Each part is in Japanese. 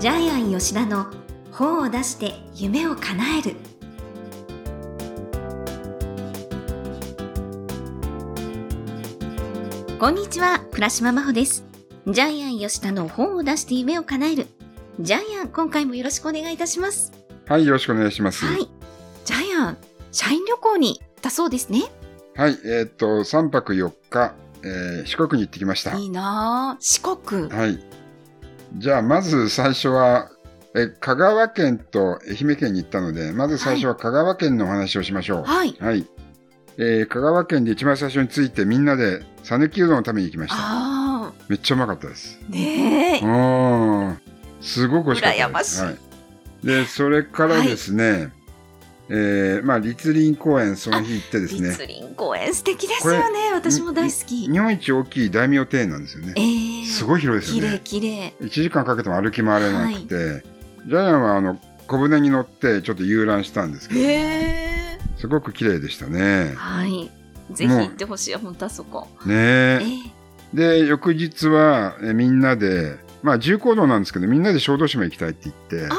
ジャイアン吉田の本を出して夢を叶える。こんにちは倉島真帆です。ジャイアン吉田の本を出して夢を叶える。ジャイアン今回もよろしくお願いいたします。はい、よろしくお願いします。はい。ジャイアン社員旅行に行ったそうですね。はい、えーっと、3泊4日、えー四国に行ってきました。いいなあ四国。はい。じゃあ、まず最初は、え、香川県と愛媛県に行ったので、まず最初は香川県のお話をしましょう。はいはい。えー香川県で一番最初に着いてみんなで讃岐うどんを食べに行きました。あめっちゃうまかったです。あねえうん。すごく美味しかったです。はい。で、それからですね、えーまあ、立林公園その日行ってですね、立林公園素敵ですよね私も大好き日本一大きい大名庭園なんですよね。ええすごい広いですよね。綺麗1時間かけても歩き回れなくて、ジャイアンはあの小舟に乗ってちょっと遊覧したんですけど、すごく綺麗でしたね。はい。ぜひ行ってほしい本当あそこ。ねえ。え。で、翌日はえみんなで、まあ重行動なんですけど、みんなで小豆島行きたいって言っ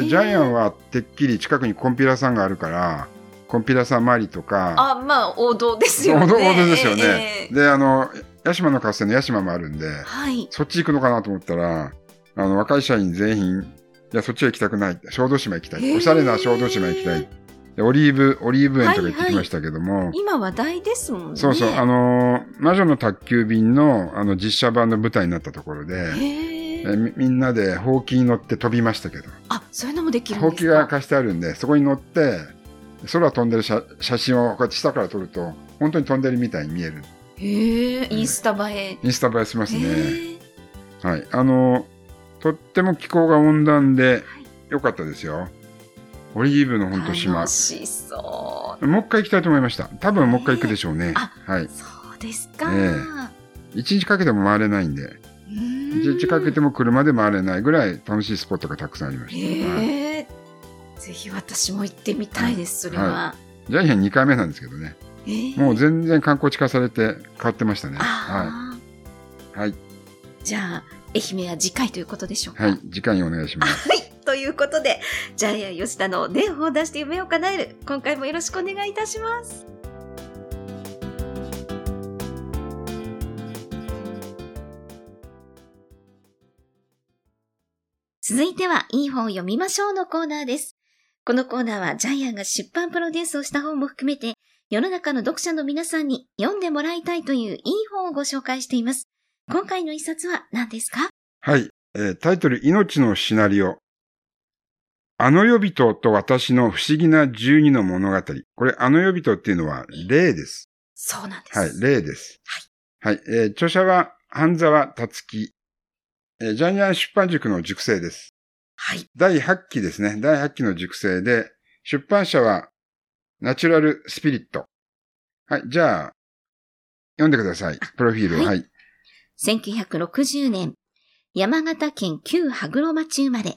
て、ジャイアンはてっきり近くにコンピラさんがあるから、コンピラさん周りとか、あまあ王道ですよね。王道ですよね。ええ。で、あの、屋島の合戦の屋島もあるんで、はい。そっち行くのかなと思ったら、あの、若い社員全員、いや、そっちは行きたくない。小豆島行きたい。おしゃれな小豆島行きたい。でオリーブ、オリーブ園とか行ってきましたけども、今話題ですもんね。そうそう、あのー魔女の宅急便の、あの、実写版の舞台になったところで、みみんなでほうきに乗って飛びましたけど、あそういうのもできるんほうきですかが貸してあるんで、そこに乗って、空飛んでる写写真をこうやって下から撮ると、本当に飛んでるみたいに見える。へえインスタ映えインスタ映えしますへね。えはい。あの、とっても気候が温暖で良かったですよ。オリーブの本当島楽。しそもう一回行きたいと思いました。多分もう一回行くでしょうね。あはい。うそうですか、え一日かけても回れないんで、一日かけても車で回れないぐらい楽しいスポットがたくさんありました。はいへえぜひ私も行ってみたいです、それは。はジャイアン2回目なんですけどね。えーもう全然観光地化されて変わってましたね。はい。はい。じゃあ、愛媛は次回ということでしょうか？はい。次回にお願いします。はい。ということで、ジャイアン吉田の伝法を出して夢を叶える。今回もよろしくお願いいたします。続いては、いい本を読みましょうのコーナーです。このコーナーは、ジャイアンが出版プロデュースをした本も含めて、世の中の読者の皆さんに読んでもらいたいといういい本をご紹介しています。今回の一冊は何ですか？はい。えータイトル、命のシナリオ。あの予備人と私の不思議な十二の物語。これ、あの予備人っていうのは、霊です。そうなんです。はい、霊です。はい。えー著者は、半沢達樹。えージャニアン出版塾の塾生です。はい。第8期ですね。第8期の塾生で、出版社は、ナチュラルスピリット。はい、じゃあ、読んでください。プロフィールを。はいはい。1960年、山形県旧羽黒町生まれ。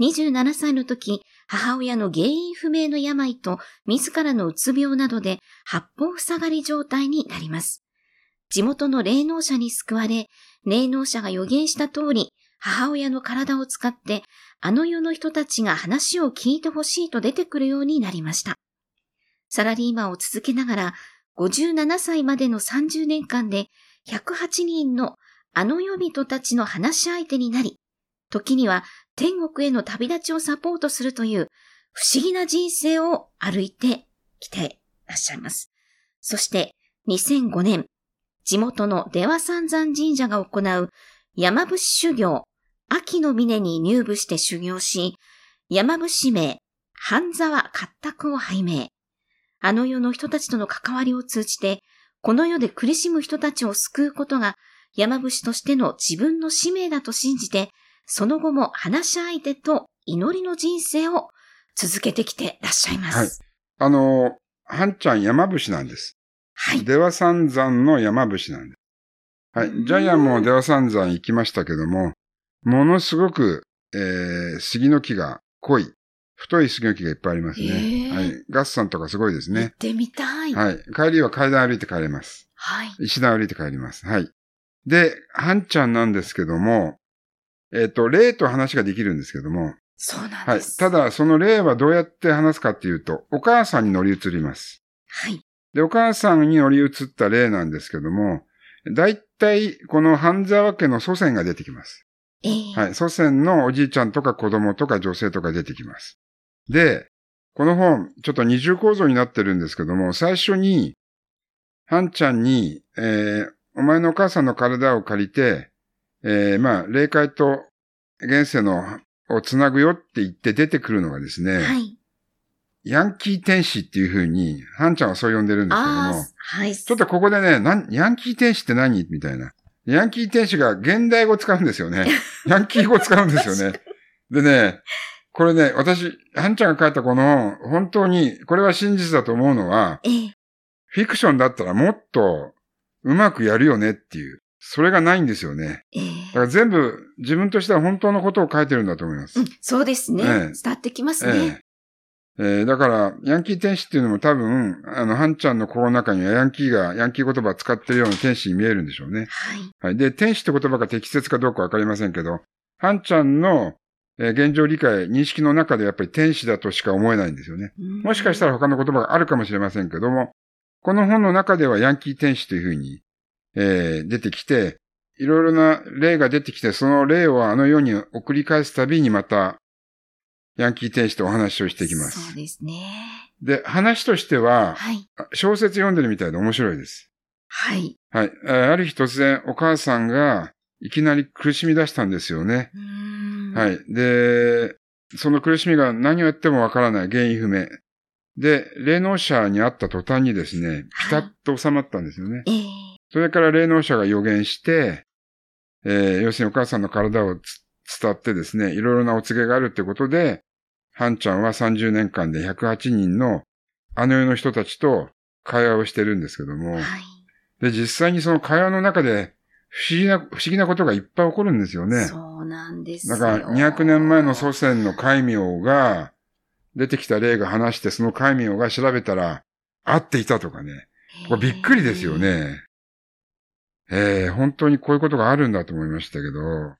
27歳の時、母親の原因不明の病と自らのうつ病などで八方塞がり状態になります。地元の霊能者に救われ、霊能者が予言した通り、母親の体を使って、あの世の人たちが話を聞いてほしいと出てくるようになりました。サラリーマンを続けながら、57歳までの30年間で108人のあの予備人たちの話し相手になり、時には天国への旅立ちをサポートするという不思議な人生を歩いてきていらっしゃいます。そして2005年、地元の出羽三山神社が行う山伏修行、秋の峰に入部して修行し、山伏名、半沢活卓を拝命。あの世の人たちとの関わりを通じて、この世で苦しむ人たちを救うことが山伏としての自分の使命だと信じて、その後も話し相手と祈りの人生を続けてきてらっしゃいます。はいあのー、はんちゃん山伏なんです。はい。出羽三山の山伏なんです。はい。ジャイアンも出羽三山行きましたけども、ものすごく、えー、杉の木が濃い、太い杉の木がいっぱいありますね。へーはい。ガッサンとかすごいですね行っ。てみたい。はい。はい。帰りは階段歩いて帰れます。石段歩いて帰ります。はい。で、はんちゃんなんですけども、えっ、と、霊と話ができるんですけども、そうなんはい。です。ただ、その霊はどうやって話すかっていうと、お母さんに乗り移ります。はい。で、お母さんに乗り移った霊なんですけども、だいたいこの半沢家の祖先が出てきます。ええはい。祖先のおじいちゃんとか子供とか女性とか出てきます。で、この本、ちょっと二重構造になってるんですけども、最初に、ハンちゃんに、えー、お前のお母さんの体を借りて、えー、まあ、霊界と現世の、をつなぐよって言って出てくるのがですね、はい。ヤンキー天使っていう風に、ハンちゃんはそう呼んでるんですけども、、はい。ちょっとここでね、なん、ヤンキー天使って何？みたいな。ヤンキー天使が現代語使うんですよね。ヤンキー語使うんですよね。でね、これね、私、ハンちゃんが書いたこの本、本当に、これは真実だと思うのは、ええフィクションだったらもっとうまくやるよねっていう。それがないんですよね。ええだから全部自分としては本当のことを書いてるんだと思います。うん、そうですね。ええ伝わってきますね。えええーだから、ヤンキー天使っていうのも多分、あの、ハンちゃんの心の中にはヤンキーが、ヤンキー言葉を使ってるような天使に見えるんでしょうね。はい。はい。で、天使って言葉が適切かどうかわかりませんけど、ハンちゃんの、えー現状理解、認識の中でやっぱり天使だとしか思えないんですよね。もしかしたら、ら他の言葉があるかもしれませんけども、この本の中ではヤンキー天使というふうに、えー出てきて、いろいろな例が出てきて、その例をあの世に送り返すたびにまた、ヤンキー天使とお話をしていきまそうす。ですね。で、話としては、はい。小説読んでるみたいで面白いです。はい。はい。えーある日突然お母さんがいきなり苦しみ出したんですよね。うーんは。い。で、その苦しみが何をやってもわからない原因不明。で、霊能者に会った途端にですね、ピタッと収まったんですよね。ええそれから霊能者が予言して、えー要するにお母さんの体をつ伝ってですね、いろいろなお告げがあるってことで、ハンちゃんは30年間で108人のあの世の人たちと会話をしてるんですけども、はい。で、実際にその会話の中で不思議な、不思議なことがいっぱい起こるんですよね。そうなんですよ。だから200年前の祖先の戒名が出てきた例が話して、その戒名が調べたら合っていたとかね。これびっくりですよ。ね。ええ本当にこういうことがあるんだと思いましたけど。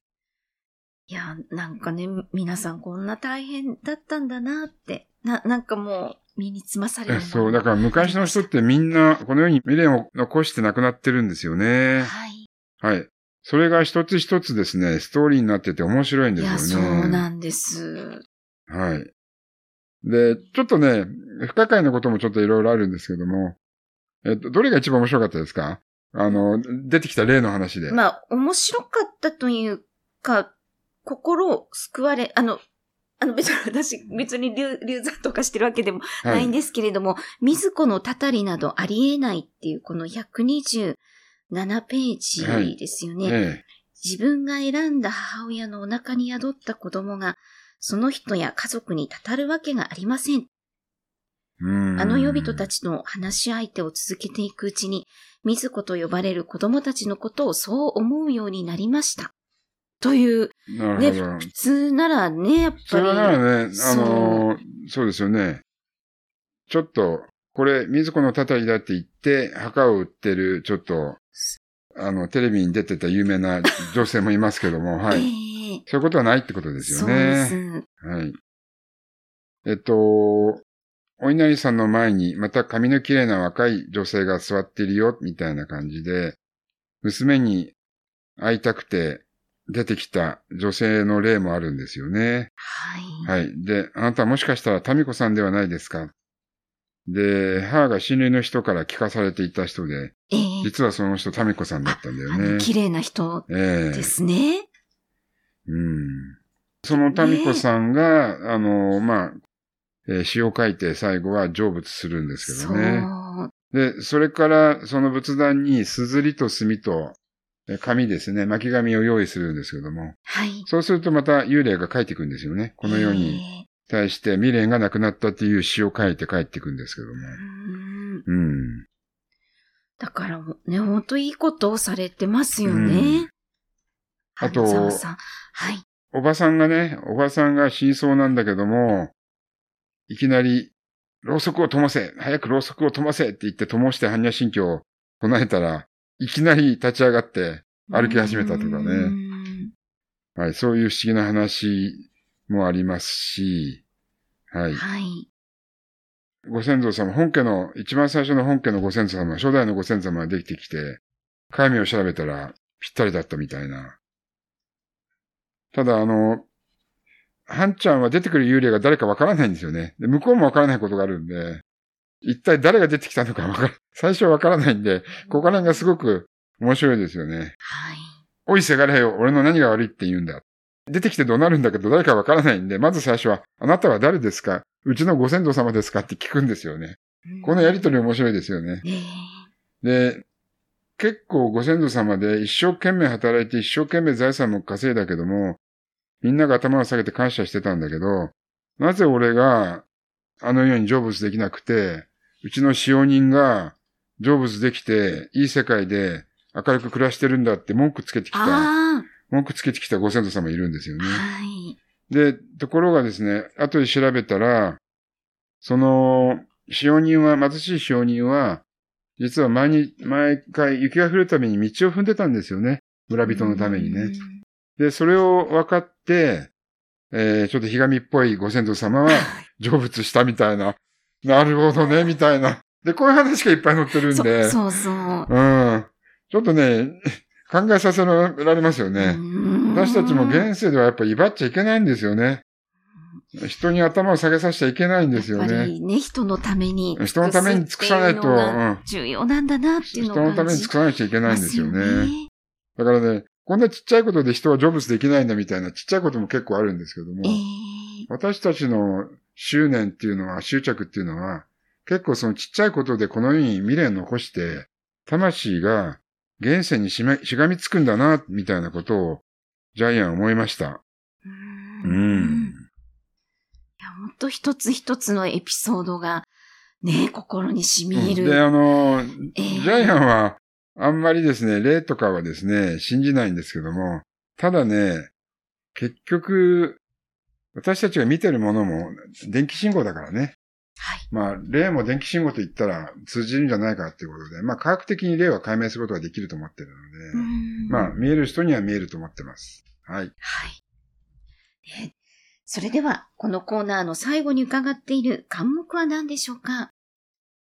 いや、なんかね、皆さんこんな大変だったんだなって。な、なんかもう、身につまされるそう、だから昔の人ってみんなこの世に未練を残して亡くなってるんですよね。はい。はい。それが一つ一つですね、ストーリーになってて面白いんいですや、よね。そうなんです。はい。で、ちょっとね、不可解なこともちょっといろいろあるんですけども、えっと、どれが一番面白かったですか？あの、出てきた例の話で。まあ、面白かったというか、心を救われ、あの、あの別に私、別に流流産とかしてるわけでもないんですけれども、水子のたたりなどありえないっていうこの127ページですよね。え自分が選んだ母親のお腹に宿った子供が、その人や家族にたたるわけがありません。あの予備人たちの話し相手を続けていくうちに、水子と呼ばれる子供たちのことをそう思うようになりました。という、ね、なるほど。普通ならね、やっぱり。それならね、あの、そうですよね。ちょっと、これ、水子のたたりだって言って、墓を売ってる、ちょっと、あの、テレビに出てた有名な女性もいますけども、はい。ええそういうことはないってことですよそうでね。す。はい。えっと、お稲荷さんの前に、また髪の綺麗な若い女性が座っているよ、みたいな感じで、娘に会いたくて出てきた女性の例もあるんですよね。はい。はい。で、あなたもしかしたら民子さんではないですか？で、母が親類の人から聞かされていた人で、ええ実はその人民子さんだったんだよね。綺麗な人ええですね。うん。その民子さんが、あの、まあ、えー詩を書いて最後は成仏するんですけ。どね。で、それからその仏壇にすずりと墨とえ紙ですね、巻き紙を用意するんですけども、はい。そうするとまた幽霊が帰ってくるんですよね。この世にええ対して未練がなくなったっていう詩を書いて帰ってくるんですけども。うんうん。だからね、ほんといいことをされてますようんね。あと。はい。おばさんがね、おばさんが真相なんだけども、いきなり、ろうそくを灯せ早くろうそくを灯せって言って灯して般若心経を唱えたら、いきなり立ち上がって歩き始めたとかうね。んはい、そういう不思議な話もありますし、はい。はい。ご先祖様、本家の、一番最初の本家のご先祖様、初代のご先祖様ができてきて、神を調べたらぴったりだったみたいな。ただ、あの、ハンちゃんは出てくる幽霊が誰かわからないんですよね。で、向こうもわからないことがあるんで、一体誰が出てきたのかわから、最初はわからないんで、ここら辺がすごく面白いですよね。はい。おいせがれよ、俺の何が悪いって言うんだ。出てきて怒鳴るんだけど誰かわからないんで、まず最初は、あなたは誰ですか？うちのご先祖様ですか？って聞くんですよね。このやりとり面白いですよね。ええ。で、結構ご先祖様で一生懸命働いて一生懸命財産も稼いだけども、みんなが頭を下げて感謝してたんだけど、なぜ俺があのように成仏できなくて、うちの使用人が成仏できて、いい世界で明るく暮らしてるんだって文句つけてきた、あ文句つけてきたご先祖様いるんですよあ、ね。はい。で、ところがですね、後で調べたら、その、使用人は、貧しい使用人は、実は毎日、毎回雪が降るために道を踏んでたんですよね。村人のためにね。で、それを分かって、えー、ちょっとひがみっぽいご先祖様は 成仏したみたいな。なるほどね、みたいな。で、こういう話がいっぱい載ってるんそで。そうそう。うん。ちょっとね、考えさせられますよね。私たちも現世ではやっぱ威張っちゃいけないんですよね。人に頭を下げさせちゃいけないんですよね。りね、人のために。人のために尽くさないと、重要なんだなっていうの人をのために尽くさなきゃいけないんですよますね。だからね、こんなちっちゃいことで人は成仏できないんだみたいなちっちゃいことも結構あるんですけども、ええ私たちの執念っていうのは、執着っていうのは、結構そのちっちゃいことでこの世に未練を残して、魂が現世にしめしがみつくんだな、みたいなことを、ジャイアンは思いました。ううんん。いや、ほんと一つ一つのエピソードが、ね、心に染み入る。で、あの、ええジャイアンは、あんまりですね、霊とかはですね、信じないんですけども、ただね、結局、私たちが見てるものも電気信号だからね。はい。まあ、霊も電気信号と言ったら通じるんじゃないかっていうことで、まあ、科学的に霊は解明することができると思ってるので、うんまあ、見える人には見えると思ってます。はい。はい。えそれでは、このコーナーの最後に伺っている漢目は何でしょうか？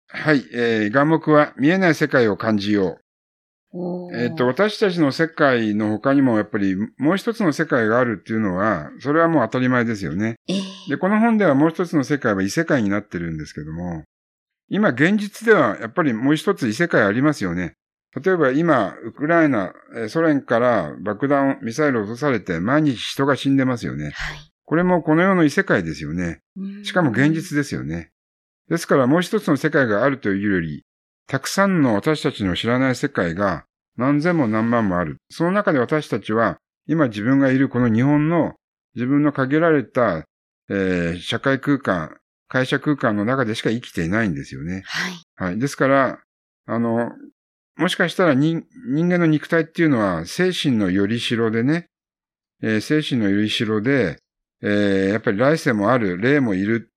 はい、えー、眼目は見えない世界を感じよう。えっ、と、私たちの世界の他にもやっぱりもう一つの世界があるっていうのは、それはもう当たり前ですよね。ええで、この本ではもう一つの世界は異世界になってるんですけども、今現実ではやっぱりもう一つ異世界ありますよね。例えば今、ウクライナ、えーソ連から爆弾、ミサイルを落とされて毎日人が死んでますよね。はい。これもこの世の異世界ですよね。うんしかも現実ですよね。ですからもう一つの世界があるというより、たくさんの私たちの知らない世界が何千も何万もある。その中で私たちは今自分がいるこの日本の自分の限られた、えー社会空間、会社空間の中でしか生きていないんですよね。はい。はい。ですから、あの、もしかしたら人人間の肉体っていうのは精神のよりしろでね、えー精神のよりしろで、えーやっぱり来世もある、霊もいる。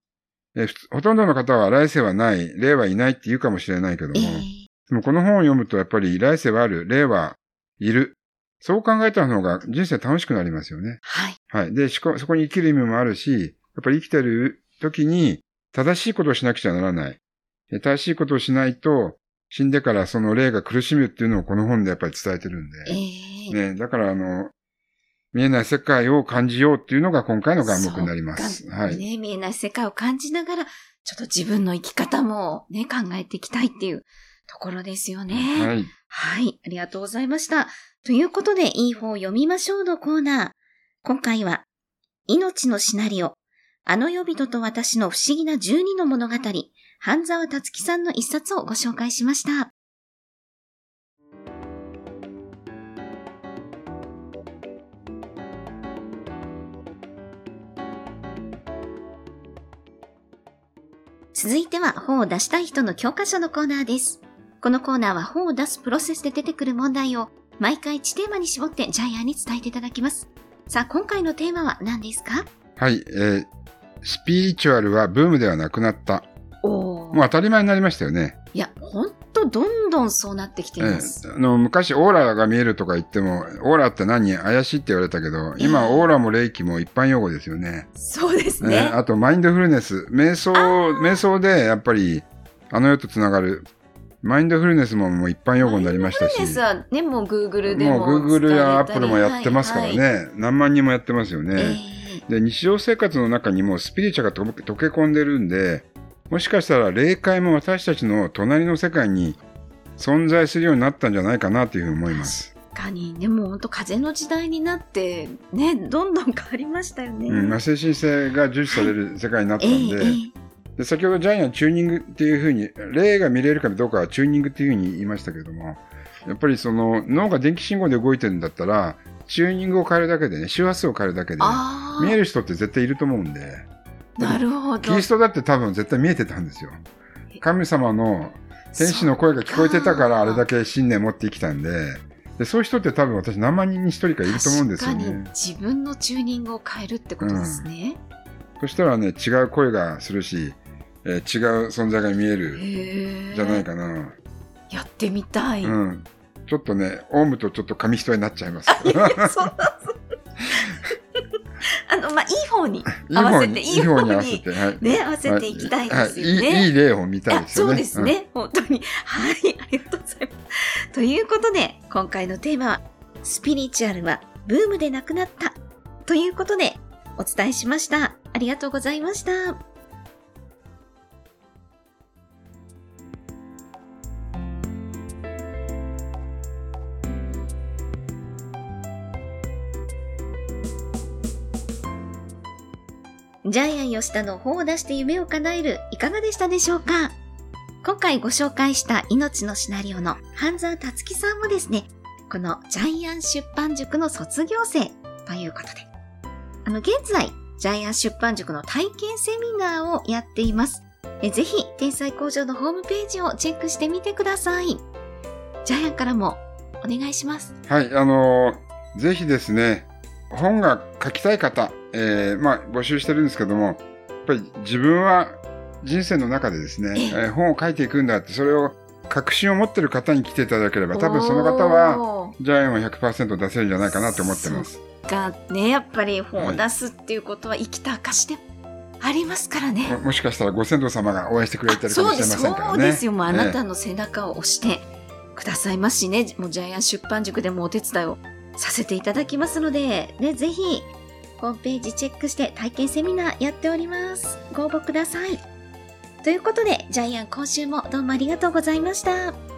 えほとんどの方は来世はない、霊はいないって言うかもしれないけども、ええでもこの本を読むとやっぱり来世はある、霊はいる。そう考えた方が人生楽しくなりますよね。はい。はい。で、しこそこに生きる意味もあるし、やっぱり生きてる時に正しいことをしなくちゃならない。え正しいことをしないと、死んでからその霊が苦しむっていうのをこの本でやっぱり伝えてるんえで。えね、だからあの、見えない世界を感じようっていうのが今回の眼目になります。はい。ね、見えない世界を感じながら、ちょっと自分の生き方もね、考えていきたいっていうところですよね。はい。はい、ありがとうございました。ということで、いい方を読みましょうのコーナー。今回は、命のシナリオ、あの予備人と私の不思議な12の物語、半沢達樹さんの一冊をご紹介しました。続いては本を出したい人の教科書のコーナーです。このコーナーは本を出すプロセスで出てくる問題を毎回1テーマに絞ってジャイアンに伝えていただきます。さあ、今回のテーマは何ですか？はい。えースピリチュアルはブームではなくなった。おもう当たり前になりましたよね。いや、ほんとどんんどんそうなってきています。ええあの昔オーラが見えるとか言っても、オーラって何怪しいって言われたけど、今ええオーラも霊気も一般用語ですよね。そうですねね。あとマインドフルネス。瞑想、瞑想でやっぱりあの世とつながる。マインドフルネスももう一般用語になりましたし。マインドフルネスはね、もう Google でももう Google や使われたり Apple もやってますからね。はいはい何万人もやってますよね。えで、日常生活の中にもスピリチュアルが溶け込んでるんで、もしかしたら霊界も私たちの隣の世界に存在するようになったんじゃないかなというふうに思います。え確かに、でも本当風の時代になって、ね、どんどん変わりましたよね。うんまあ、精神性が重視される世界になったえんで、ええで先ほどジャイアンチューニングっていうふうに、霊が見れるかどうかはチューニングっていうふうに言いましたけれども、やっぱりその脳が電気信号で動いてるんだったら、チューニングを変えるだけでね、周波数を変えるだけで、ああ、見える人って絶対いると思うんで、なるほど。キリストだって多分絶対見えてたんですよ。神様の天使の声が聞こえてたからあれだけ信念持って生きたんで、でそういう人って多分私何万人に一人かいると思うんですよ確かにね。自分のチューニングを変えるってことですね。そしたらね、違う声がするし、えー違う存在が見える。じゃないかな。やってみたい。うん。ちょっとね、オウムとちょっと紙一重になっちゃいます。あの、まあ、いい方に 合わせて、いいいい方方に、に合わせて、はい。ね、合わせていきたいですよはいね。いいいい例を見たいあですよね。そうですね、本当に。はい、ありがとうございます。ということで、今回のテーマは、スピリチュアルはブームでなくなった。ということで、お伝えしました。ありがとうございました。ジャイアン吉田の本を出して夢を叶えるいかがでしたでしょうか？今回ご紹介した命のシナリオの半沢達樹さんもですね、このジャイアン出版塾の卒業生ということで、あの、現在、ジャイアン出版塾の体験セミナーをやっています。えぜひ、天才工場のホームページをチェックしてみてください。ジャイアンからもお願いします。はい、あのーぜひですね、本が書きたい方、えーまあ、募集してるんですけども、やっぱり自分は人生の中でですね、えええー本を書いていくんだって、それを確信を持ってる方に来ていただければ、多分その方は、は、ジャイアンは100%出せるんじゃないかなと思ってます。がね、やっぱり本を出すっていうことは生きた証でありますからね。ももしかしたらご先祖様が応援してくれてるかもしれそうです、ませんからね。そうですよ。もうあなえたの背中を押してくださいますしね、もうジャイアン出版塾でもお手伝いをさせていただきますので、ね、ぜひ、ホームページチェックして体験セミナーやっております。ご応募ください。ということで、ジャイアン今週もどうもありがとうございました。